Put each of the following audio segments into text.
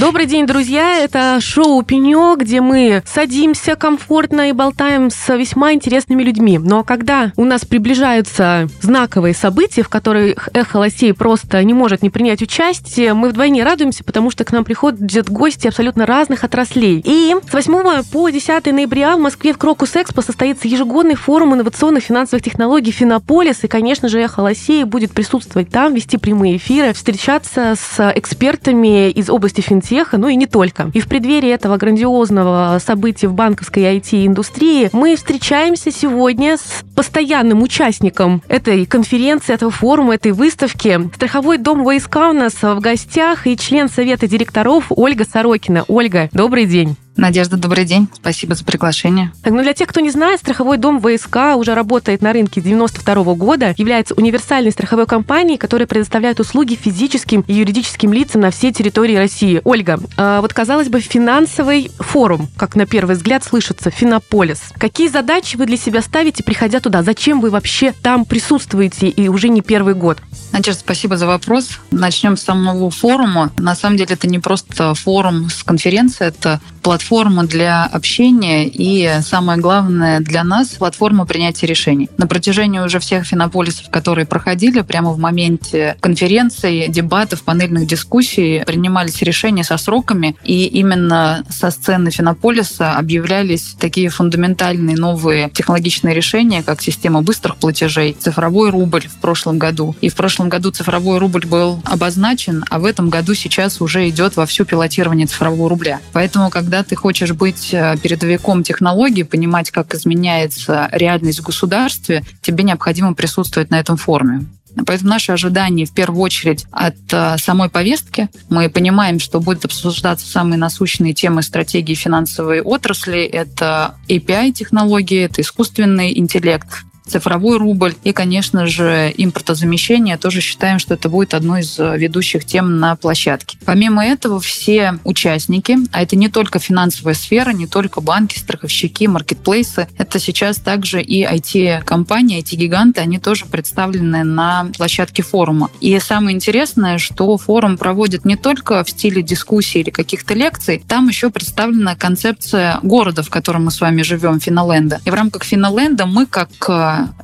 Добрый день, друзья! Это шоу «Пенек», где мы садимся комфортно и болтаем с весьма интересными людьми. Но когда у нас приближаются знаковые события, в которых «Эхо Лосей» просто не может не принять участие, мы вдвойне радуемся, потому что к нам приходят гости абсолютно разных отраслей. И с 8 по 10 ноября в Москве в Крокус Экспо состоится ежегодный форум инновационных финансовых технологий «Финополис», и, конечно же, «Эхо Лосей» будет присутствовать там, вести прямые эфиры, встречаться с экспертами из области финтеха, финтеха, ну и не только. И в преддверии этого грандиозного события в банковской IT-индустрии мы встречаемся сегодня с постоянным участником этой конференции, этого форума, этой выставки. Страховой дом ВСК у нас в гостях и член совета директоров Ольга Сорокина. Ольга, добрый день. Надежда, добрый день. Спасибо за приглашение. Так, ну для тех, кто не знает, страховой дом ВСК уже работает на рынке 92 года, является универсальной страховой компанией, которая предоставляет услуги физическим и юридическим лицам на всей территории России. Ольга, а вот казалось бы, финансовый форум, как на первый взгляд слышится, Финополис. Какие задачи вы для себя ставите, приходя туда? Зачем вы вообще там присутствуете и уже не первый год? Надежда, спасибо за вопрос. Начнем с самого форума. На самом деле это не просто форум с конференцией, это платформа для общения и, самое главное для нас, платформа принятия решений. На протяжении уже всех финополисов, которые проходили, прямо в моменте конференции, дебатов, панельных дискуссий принимались решения со сроками, и именно со сцены финополиса объявлялись такие фундаментальные новые технологичные решения, как система быстрых платежей, цифровой рубль в прошлом году. И в прошлом году цифровой рубль был обозначен, а в этом году сейчас уже идет во всю пилотирование цифрового рубля. Поэтому, когда ты хочешь быть э, передовиком технологий, понимать, как изменяется реальность в государстве, тебе необходимо присутствовать на этом форуме. Поэтому наши ожидания в первую очередь от э, самой повестки. Мы понимаем, что будут обсуждаться самые насущные темы стратегии финансовой отрасли. Это API-технологии, это искусственный интеллект, цифровой рубль и, конечно же, импортозамещение. Тоже считаем, что это будет одной из э, ведущих тем на площадке. Помимо этого, все участники, а это не только финансовая сфера, не только банки, страховщики, маркетплейсы, это сейчас также и IT-компании, IT-гиганты, они тоже представлены на площадке форума. И самое интересное, что форум проводит не только в стиле дискуссий или каких-то лекций, там еще представлена концепция города, в котором мы с вами живем, Финоленда. И в рамках Финоленда мы, как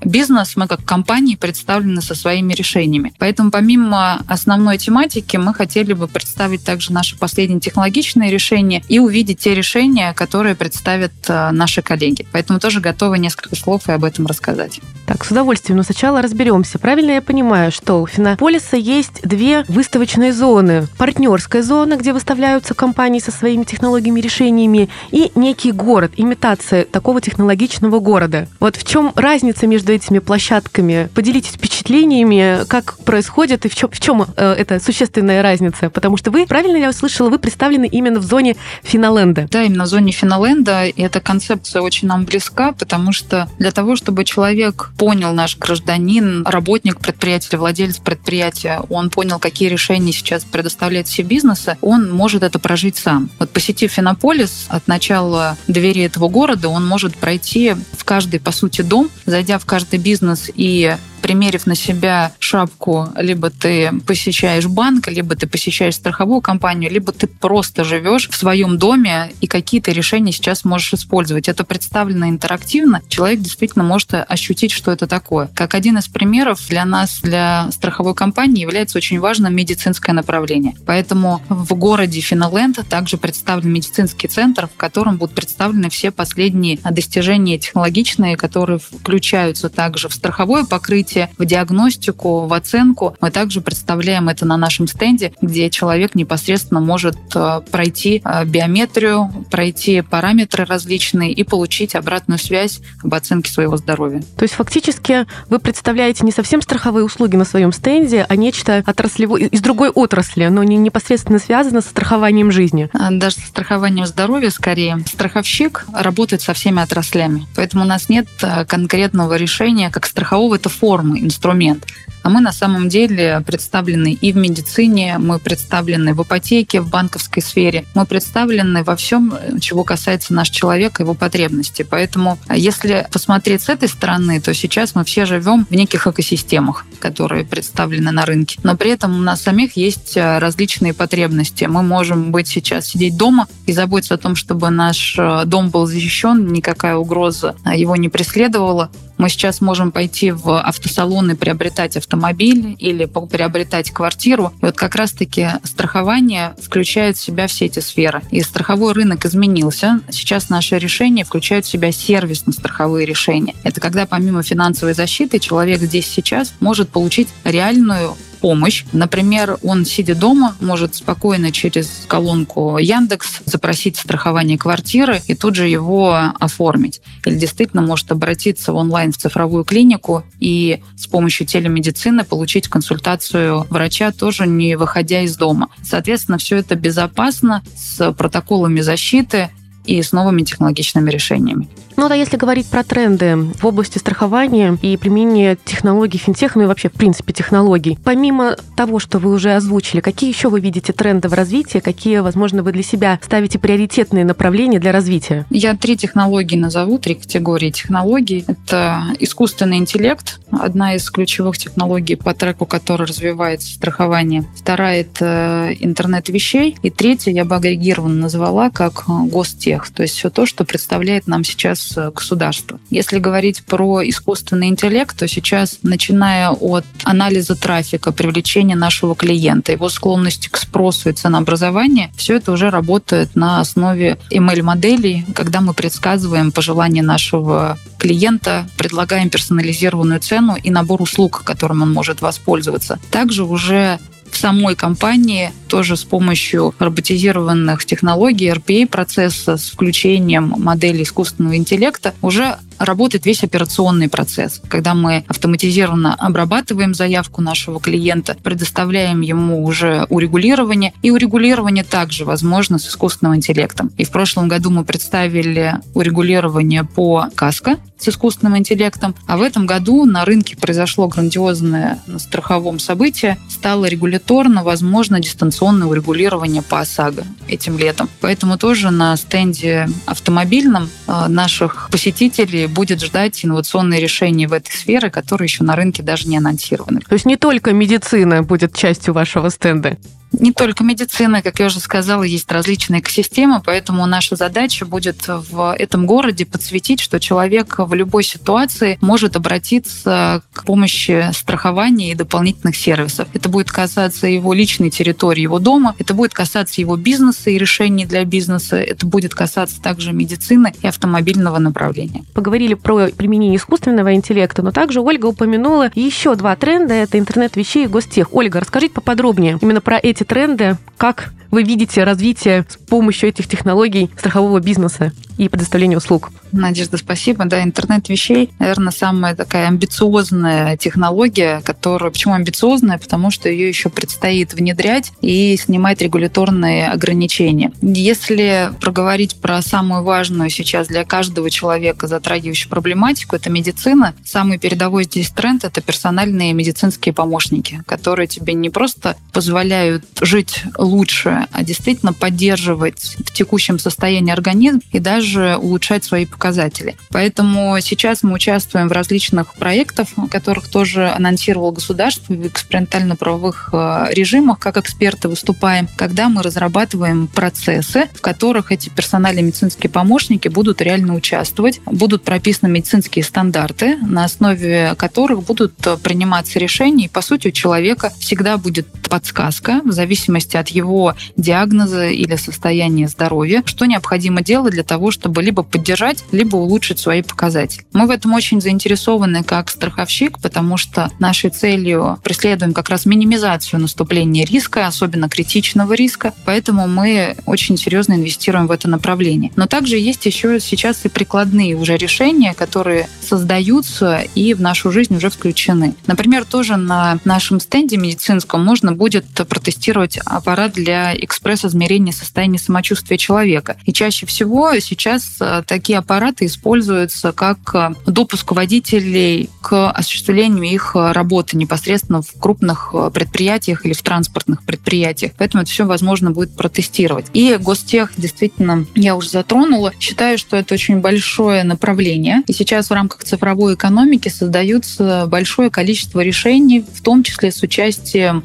бизнес, мы как компании представлены со своими решениями. Поэтому помимо основной тематики мы хотели бы представить также наши последние технологичные решения и увидеть те решения, которые представят э, наши коллеги. Поэтому тоже готовы несколько слов и об этом рассказать. Так, с удовольствием. Но сначала разберемся. Правильно я понимаю, что у Финополиса есть две выставочные зоны. Партнерская зона, где выставляются компании со своими технологиями, решениями, и некий город, имитация такого технологичного города. Вот в чем разница разница между этими площадками? Поделитесь впечатлениями, как происходит и в чем, в чем э, эта существенная разница? Потому что вы, правильно я услышала, вы представлены именно в зоне Финоленда. Да, именно в зоне Финоленда. И эта концепция очень нам близка, потому что для того, чтобы человек понял, наш гражданин, работник предприятия, владелец предприятия, он понял, какие решения сейчас предоставляет все бизнесы, он может это прожить сам. Вот посетив Финополис, от начала двери этого города он может пройти в каждый, по сути, дом, зайдя в каждый бизнес и примерив на себя шапку, либо ты посещаешь банк, либо ты посещаешь страховую компанию, либо ты просто живешь в своем доме и какие-то решения сейчас можешь использовать. Это представлено интерактивно. Человек действительно может ощутить, что это такое. Как один из примеров для нас, для страховой компании, является очень важным медицинское направление. Поэтому в городе Финоленд также представлен медицинский центр, в котором будут представлены все последние достижения технологичные, которые включаются также в страховое покрытие, развитие, в диагностику, в оценку. Мы также представляем это на нашем стенде, где человек непосредственно может э, пройти э, биометрию, пройти параметры различные и получить обратную связь об оценке своего здоровья. То есть фактически вы представляете не совсем страховые услуги на своем стенде, а нечто отраслевое из другой отрасли, но не непосредственно связано с страхованием жизни. А, даже с страхованием здоровья скорее. Страховщик работает со всеми отраслями. Поэтому у нас нет э, конкретного решения, как страхового это форма формы, инструмент. А мы на самом деле представлены и в медицине, мы представлены в ипотеке, в банковской сфере, мы представлены во всем, чего касается наш человек его потребностей. Поэтому, если посмотреть с этой стороны, то сейчас мы все живем в неких экосистемах, которые представлены на рынке. Но при этом у нас самих есть э, различные потребности. Мы можем быть сейчас сидеть дома и заботиться о том, чтобы наш э, дом был защищен, никакая угроза его не преследовала. Мы сейчас можем пойти в автосалон и приобретать автомобиль или приобретать квартиру. И вот как раз-таки страхование включает в себя все эти сферы. И страховой рынок изменился. Сейчас наши решения включают в себя сервисно-страховые решения. Это когда помимо финансовой защиты человек здесь сейчас может получить реальную помощь. Например, он, сидя дома, может спокойно через колонку Яндекс запросить страхование квартиры и тут же его оформить. Или действительно может обратиться в онлайн в цифровую клинику и с помощью телемедицины получить консультацию врача, тоже не выходя из дома. Соответственно, все это безопасно, с протоколами защиты и с новыми технологичными решениями. Ну да, если говорить про тренды в области страхования и применения технологий финтех, ну и вообще, в принципе, технологий, помимо того, что вы уже озвучили, какие еще вы видите тренды в развитии, какие, возможно, вы для себя ставите приоритетные направления для развития? Я три технологии назову, три категории технологий. Это искусственный интеллект, одна из ключевых технологий по треку, который развивается страхование. Вторая – это интернет вещей. И третья я бы агрегированно назвала как гостех, то есть все то, что представляет нам сейчас Э, государства. Если говорить про искусственный интеллект, то сейчас, начиная от анализа трафика, привлечения нашего клиента, его склонности к спросу и ценообразования, все это уже работает на основе ML-моделей, когда мы предсказываем пожелания нашего клиента, предлагаем персонализированную цену и набор услуг, которым он может воспользоваться. Также уже в самой компании тоже с помощью роботизированных технологий RPA-процесса с включением модели искусственного интеллекта уже работает весь операционный процесс, когда мы автоматизированно обрабатываем заявку нашего клиента, предоставляем ему уже урегулирование, и урегулирование также возможно с искусственным интеллектом. И в прошлом году мы представили урегулирование по КАСКО с искусственным интеллектом, а в этом году на рынке произошло грандиозное на страховом событие, стало регуляторно возможно дистанционное урегулирование по ОСАГО этим летом. Поэтому тоже на стенде автомобильном э, наших посетителей будет ждать инновационные решения в этой сфере, которые еще на рынке даже не анонсированы. То есть не только медицина будет частью вашего стенда? Не только медицина, как я уже сказала, есть различные экосистемы, поэтому наша задача будет в этом городе подсветить, что человек в любой ситуации может обратиться к помощи страхования и дополнительных сервисов. Это будет касаться его личной территории, его дома, это будет касаться его бизнеса и решений для бизнеса, это будет касаться также медицины и автомобильного направления. Поговорили про применение искусственного интеллекта, но также Ольга упомянула еще два тренда – это интернет вещей и гостех. Ольга, расскажите поподробнее именно про эти тренды, как вы видите развитие с помощью этих технологий страхового бизнеса и предоставления услуг? Надежда, спасибо. Да, интернет вещей, наверное, самая такая амбициозная технология, которая... Почему амбициозная? Потому что ее еще предстоит внедрять и снимать регуляторные ограничения. Если проговорить про самую важную сейчас для каждого человека затрагивающую проблематику, это медицина. Самый передовой здесь тренд — это персональные медицинские помощники, которые тебе не просто позволяют жить лучше, а действительно поддерживать в текущем состоянии организм и даже улучшать свои показатели. Поэтому сейчас мы участвуем в различных проектах, которых тоже анонсировал государство в экспериментально-правовых э, режимах, как эксперты выступаем, когда мы разрабатываем процессы, в которых эти персональные медицинские помощники будут реально участвовать, будут прописаны медицинские стандарты, на основе которых будут приниматься решения, и, по сути, у человека всегда будет подсказка в зависимости от его диагноза или состояния здоровья, что необходимо делать для того, чтобы либо поддержать, либо улучшить свои показатели. Мы в этом очень заинтересованы как страховщик, потому что нашей целью преследуем как раз минимизацию наступления риска, особенно критичного риска, поэтому мы очень серьезно инвестируем в это направление. Но также есть еще сейчас и прикладные уже решения, которые создаются и в нашу жизнь уже включены. Например, тоже на нашем стенде медицинском можно будет будет протестировать аппарат для экспресс-измерения состояния самочувствия человека. И чаще всего сейчас э, такие аппараты используются как э, допуск водителей к осуществлению их работы непосредственно в крупных предприятиях или в транспортных предприятиях. Поэтому это все возможно будет протестировать. И Гостех действительно, я уже затронула, считаю, что это очень большое направление. И сейчас в рамках цифровой экономики создаются большое количество решений, в том числе с участием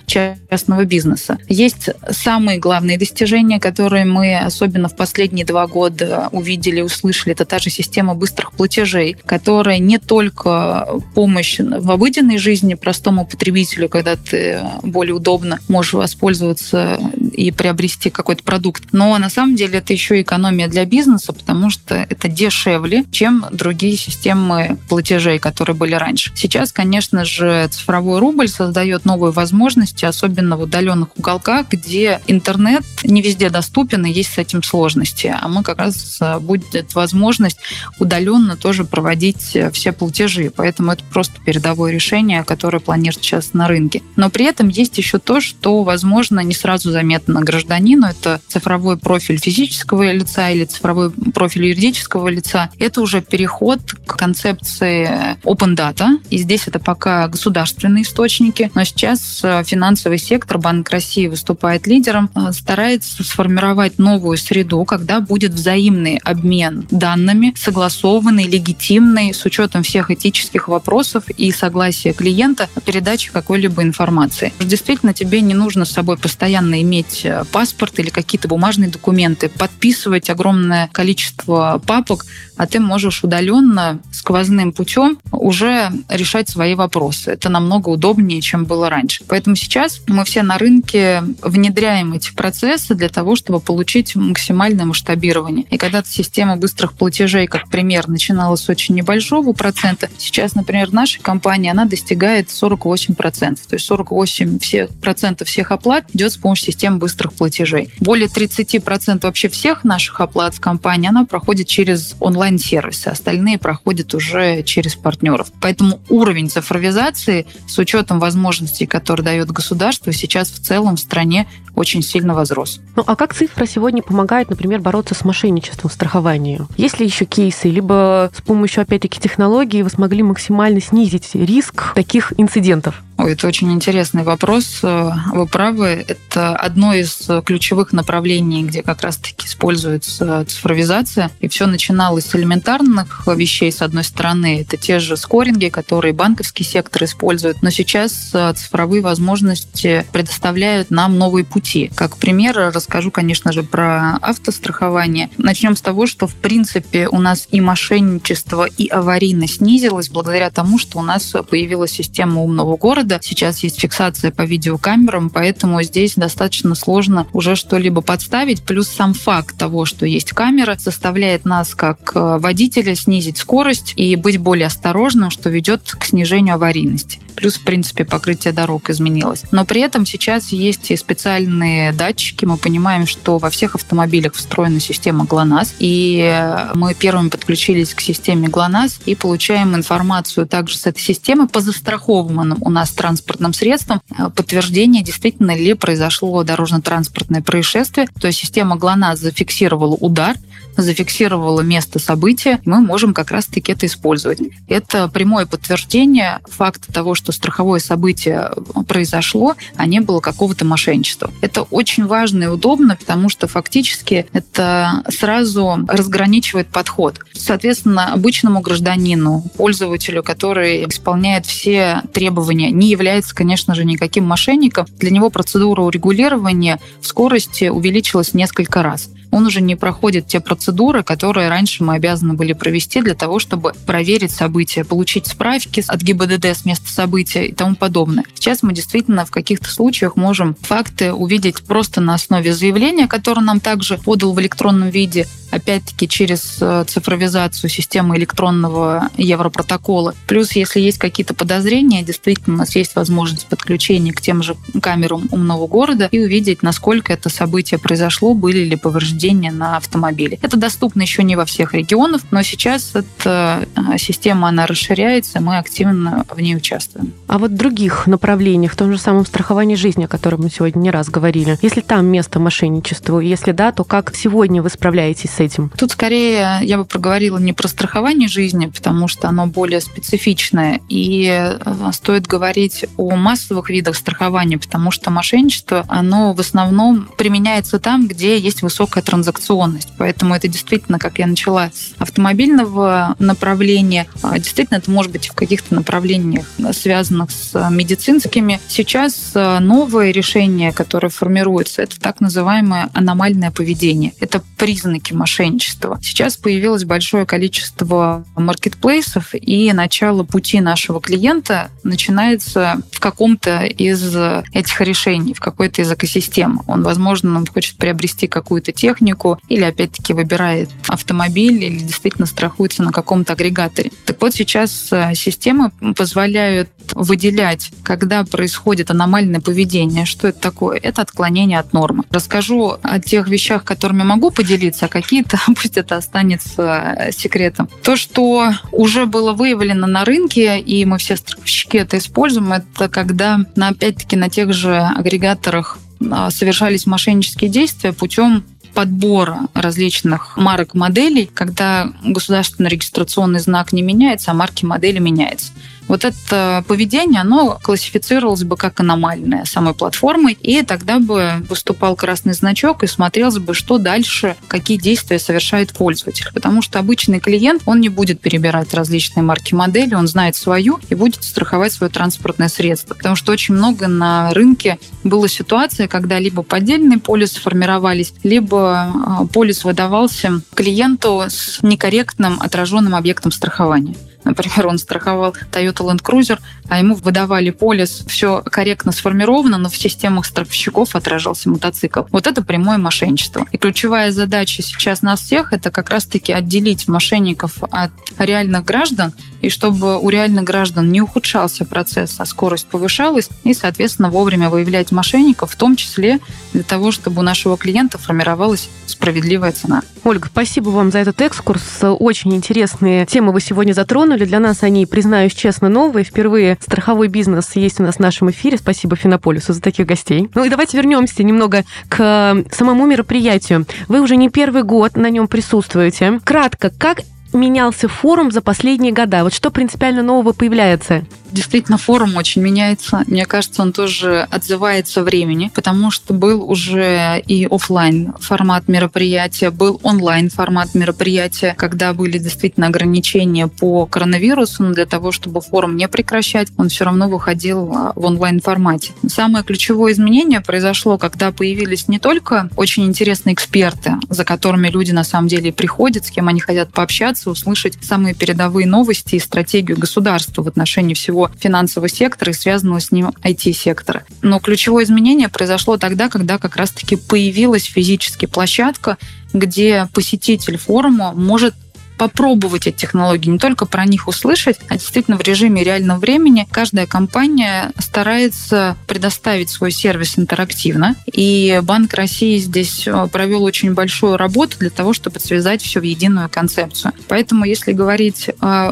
частного бизнеса. Есть самые главные достижения, которые мы особенно в последние два года увидели, услышали. Это та же система быстрых платежей, которая не только помощь в обыденной жизни простому потребителю, когда ты более удобно можешь воспользоваться и приобрести какой-то продукт, но на самом деле это еще экономия для бизнеса, потому что это дешевле, чем другие системы платежей, которые были раньше. Сейчас, конечно же, цифровой рубль создает новые возможности, особенно в удаленных уголках, где интернет не везде доступен и есть с этим сложности. А мы как раз э, будет возможность удаленно тоже проводить э, все платежи. Поэтому это просто передовое решение, которое планируется сейчас на рынке. Но при этом есть еще то, что, возможно, не сразу заметно гражданину. Это цифровой профиль физического лица или цифровой профиль юридического лица. Это уже переход к концепции open data. И здесь это пока государственные источники. Но сейчас э, финансовый сектор, Банк России выступает лидером, э, старается сформировать новую среду, когда будет взаимный обмен данными, согласованный, легитимный, с учетом всех этических вопросов и согласия клиента о передаче какой-либо информации. Действительно, тебе не нужно с собой постоянно иметь э, паспорт или какие-то бумажные документы, подписывать огромное количество папок, а ты можешь удаленно, сквозным путем уже решать свои вопросы. Это намного удобнее, чем было раньше. Поэтому сейчас мы все на рынке внедряем эти процессы для того, чтобы получить максимальное масштабирование. И когда-то система быстрых платежей, как пример, начиналась с очень небольшого процента, сейчас, например, наша компания, она достигает 48%. То есть 48% всех, процентов всех оплат идет с помощью системы быстрых платежей. Более 30% вообще всех наших оплат в компании, она проходит через онлайн онлайн-сервисы, остальные проходят уже через партнеров. Поэтому уровень цифровизации с учетом возможностей, которые дает государство, сейчас в целом в стране очень сильно возрос. Ну а как цифра сегодня помогает, например, бороться с мошенничеством в страховании? Есть ли еще кейсы, либо с помощью, опять-таки, технологий вы смогли максимально снизить риск таких инцидентов? Ой, это очень интересный вопрос. Вы правы. Это одно из ключевых направлений, где как раз-таки используется цифровизация. И все начиналось с элементарных вещей, с одной стороны. Это те же скоринги, которые банковский сектор использует. Но сейчас цифровые возможности предоставляют нам новые пути. Как пример расскажу, конечно же, про автострахование. Начнем с того, что, в принципе, у нас и мошенничество, и аварийность снизилась благодаря тому, что у нас появилась система умного города. Сейчас есть фиксация по видеокамерам, поэтому здесь достаточно сложно уже что-либо подставить. Плюс сам факт того, что есть камера, заставляет нас как э, водителя снизить скорость и быть более осторожным, что ведет к снижению аварийности. Плюс, в принципе, покрытие дорог изменилось. Но при этом сейчас есть и специальные датчики. Мы понимаем, что во всех автомобилях встроена система ГЛОНАСС. И э, мы первыми подключились к системе ГЛОНАСС и получаем информацию также с этой системы по застрахованным у нас транспортным средством э, подтверждение, действительно ли произошло дорожно-транспортное происшествие. То есть система ГЛОНАСС зафиксировала удар, зафиксировала место события, мы можем как раз-таки это использовать. Это прямое подтверждение факта того, что страховое событие произошло, а не было какого-то мошенничества. Это очень важно и удобно, потому что фактически это сразу разграничивает подход. Соответственно, обычному гражданину, пользователю, который исполняет все требования, не является, конечно же, никаким мошенником. Для него процедура урегулирования в скорости увеличилась несколько раз он уже не проходит те процедуры, которые раньше мы обязаны были провести для того, чтобы проверить события, получить справки от ГИБДД с места события и тому подобное. Сейчас мы действительно в каких-то случаях можем факты увидеть просто на основе заявления, которое нам также подал в электронном виде, опять-таки через э, цифровизацию системы электронного европротокола. Плюс, если есть какие-то подозрения, действительно, у нас есть возможность подключения к тем же камерам умного города и увидеть, насколько это событие произошло, были ли повреждения вождения на автомобиле. Это доступно еще не во всех регионах, но сейчас эта а, система, она расширяется, мы активно в ней участвуем. А вот в других направлениях, в том же самом страховании жизни, о котором мы сегодня не раз говорили, если там место мошенничеству, если да, то как сегодня вы справляетесь с этим? Тут скорее я бы проговорила не про страхование жизни, потому что оно более специфичное, и э, стоит говорить о массовых видах страхования, потому что мошенничество, оно в основном применяется там, где есть высокая транзакционность. Поэтому это действительно, как я начала автомобильного направления, а, действительно это может быть в каких-то направлениях, связанных с медицинскими. Сейчас э, новое решение, которое формируется, это так называемое аномальное поведение. Это признаки мошенничества. Сейчас появилось большое количество маркетплейсов, и начало пути нашего клиента начинается в каком-то из этих решений, в какой-то из экосистем. Он, возможно, хочет приобрести какую-то технику или, опять-таки, выбирает автомобиль или действительно страхуется на каком-то агрегаторе. Так вот, сейчас э, системы позволяют выделять, когда происходит аномальное поведение. Что это такое? Это отклонение от нормы. Расскажу о тех вещах, которыми могу поделиться, а какие-то пусть это останется э, секретом. То, что уже было выявлено на рынке, и мы все страховщики это используем, это когда, опять-таки, на тех же агрегаторах а, совершались мошеннические действия путем подбора различных марок моделей, когда государственный регистрационный знак не меняется, а марки модели меняются. Вот это поведение, оно классифицировалось бы как аномальное самой платформой, и тогда бы выступал красный значок и смотрелось бы, что дальше, какие действия совершает пользователь. Потому что обычный клиент, он не будет перебирать различные марки модели, он знает свою и будет страховать свое транспортное средство. Потому что очень много на рынке было ситуация, когда либо поддельные полисы формировались, либо а, полис выдавался клиенту с некорректным отраженным объектом страхования. Например, он страховал Toyota Land Cruiser, а ему выдавали полис, все корректно сформировано, но в системах страховщиков отражался мотоцикл. Вот это прямое мошенничество. И ключевая задача сейчас нас всех – это как раз-таки отделить мошенников от реальных граждан, и чтобы у реальных граждан не ухудшался процесс, а скорость повышалась, и, соответственно, вовремя выявлять мошенников, в том числе для того, чтобы у нашего клиента формировалась справедливая цена. Ольга, спасибо вам за этот экскурс. Очень интересные темы вы сегодня затронули. Для нас они, признаюсь честно, новые. Впервые страховой бизнес есть у нас в нашем эфире. Спасибо Финополису за таких гостей. Ну и давайте вернемся немного к самому мероприятию. Вы уже не первый год на нем присутствуете. Кратко, как менялся форум за последние года? Вот что принципиально нового появляется? Действительно, форум очень меняется. Мне кажется, он тоже отзывается времени, потому что был уже и офлайн формат мероприятия, был онлайн формат мероприятия, когда были действительно ограничения по коронавирусу, но для того, чтобы форум не прекращать, он все равно выходил а, в онлайн формате. Самое ключевое изменение произошло, когда появились не только очень интересные эксперты, за которыми люди на самом деле приходят, с кем они хотят пообщаться, услышать самые передовые новости и стратегию государства в отношении всего финансового сектора и связанного с ним IT-сектора. Но ключевое изменение произошло тогда, когда как раз-таки появилась физически площадка, где посетитель форума может попробовать эти технологии, не только про них услышать, а действительно в режиме реального времени каждая компания старается предоставить свой сервис интерактивно. И Банк России здесь э, провел очень большую работу для того, чтобы связать все в единую концепцию. Поэтому, если говорить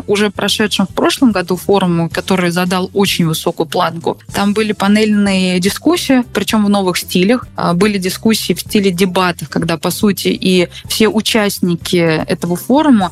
уже прошедшем в прошлом году форуму, который задал очень высокую планку, там были панельные дискуссии, причем в новых стилях. А, были дискуссии в стиле дебатов, когда, по сути, и все участники этого форума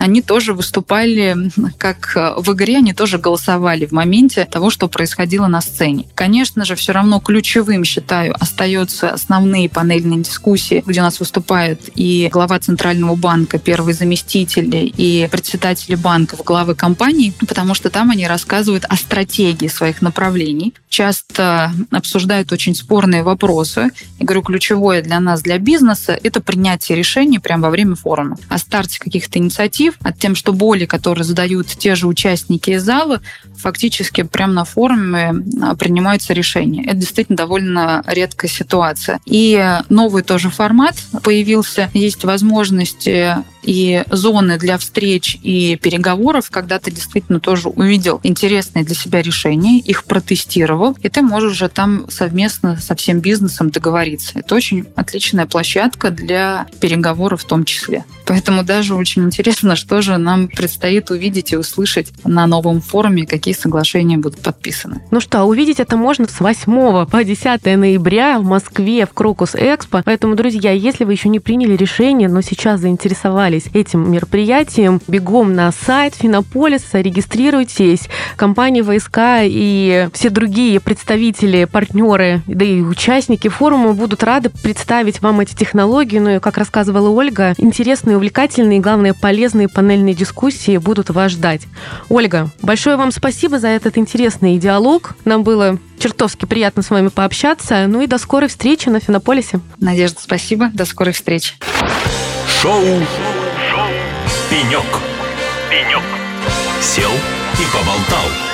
они тоже выступали как э, в игре, они тоже голосовали в моменте того, что происходило на сцене. Конечно же, все равно ключевым, считаю, остаются основные панельные дискуссии, где у нас выступают и глава Центрального банка, первый заместитель и председатели банков, главы компаний, потому что там они рассказывают о стратегии своих направлений, часто обсуждают очень спорные вопросы. Я говорю, ключевое для нас, для бизнеса, это принятие решений прямо во время форума. О старте каких-то инициатив инициатив, от тем, что боли, которые задают те же участники из зала, фактически прямо на форуме а, принимаются решения. Это действительно довольно редкая ситуация. И новый тоже формат появился. Есть возможность и зоны для встреч и переговоров, когда ты действительно тоже увидел интересные для себя решения, их протестировал, и ты можешь уже там совместно со всем бизнесом договориться. Это очень отличная площадка для переговоров в том числе. Поэтому даже очень интересно, что же нам предстоит увидеть и услышать на новом форуме, какие соглашения будут подписаны. Ну что, увидеть это можно с 8 по 10 ноября в Москве в Крокус Экспо. Поэтому, друзья, если вы еще не приняли решение, но сейчас заинтересовались этим мероприятием, бегом на сайт Финополиса, регистрируйтесь. Компания ВСК и все другие представители, партнеры, да и участники форума будут рады представить вам эти технологии. Ну и, как рассказывала Ольга, интересные, увлекательные и, главное, полезные панельные дискуссии будут вас ждать. Ольга, большое вам спасибо за этот интересный диалог. Нам было чертовски приятно с вами пообщаться. Ну и до скорой встречи на Финополисе. Надежда, спасибо. До скорой встречи. Шоу, Шоу. «Пенек». «Пенек». Сел и поболтал.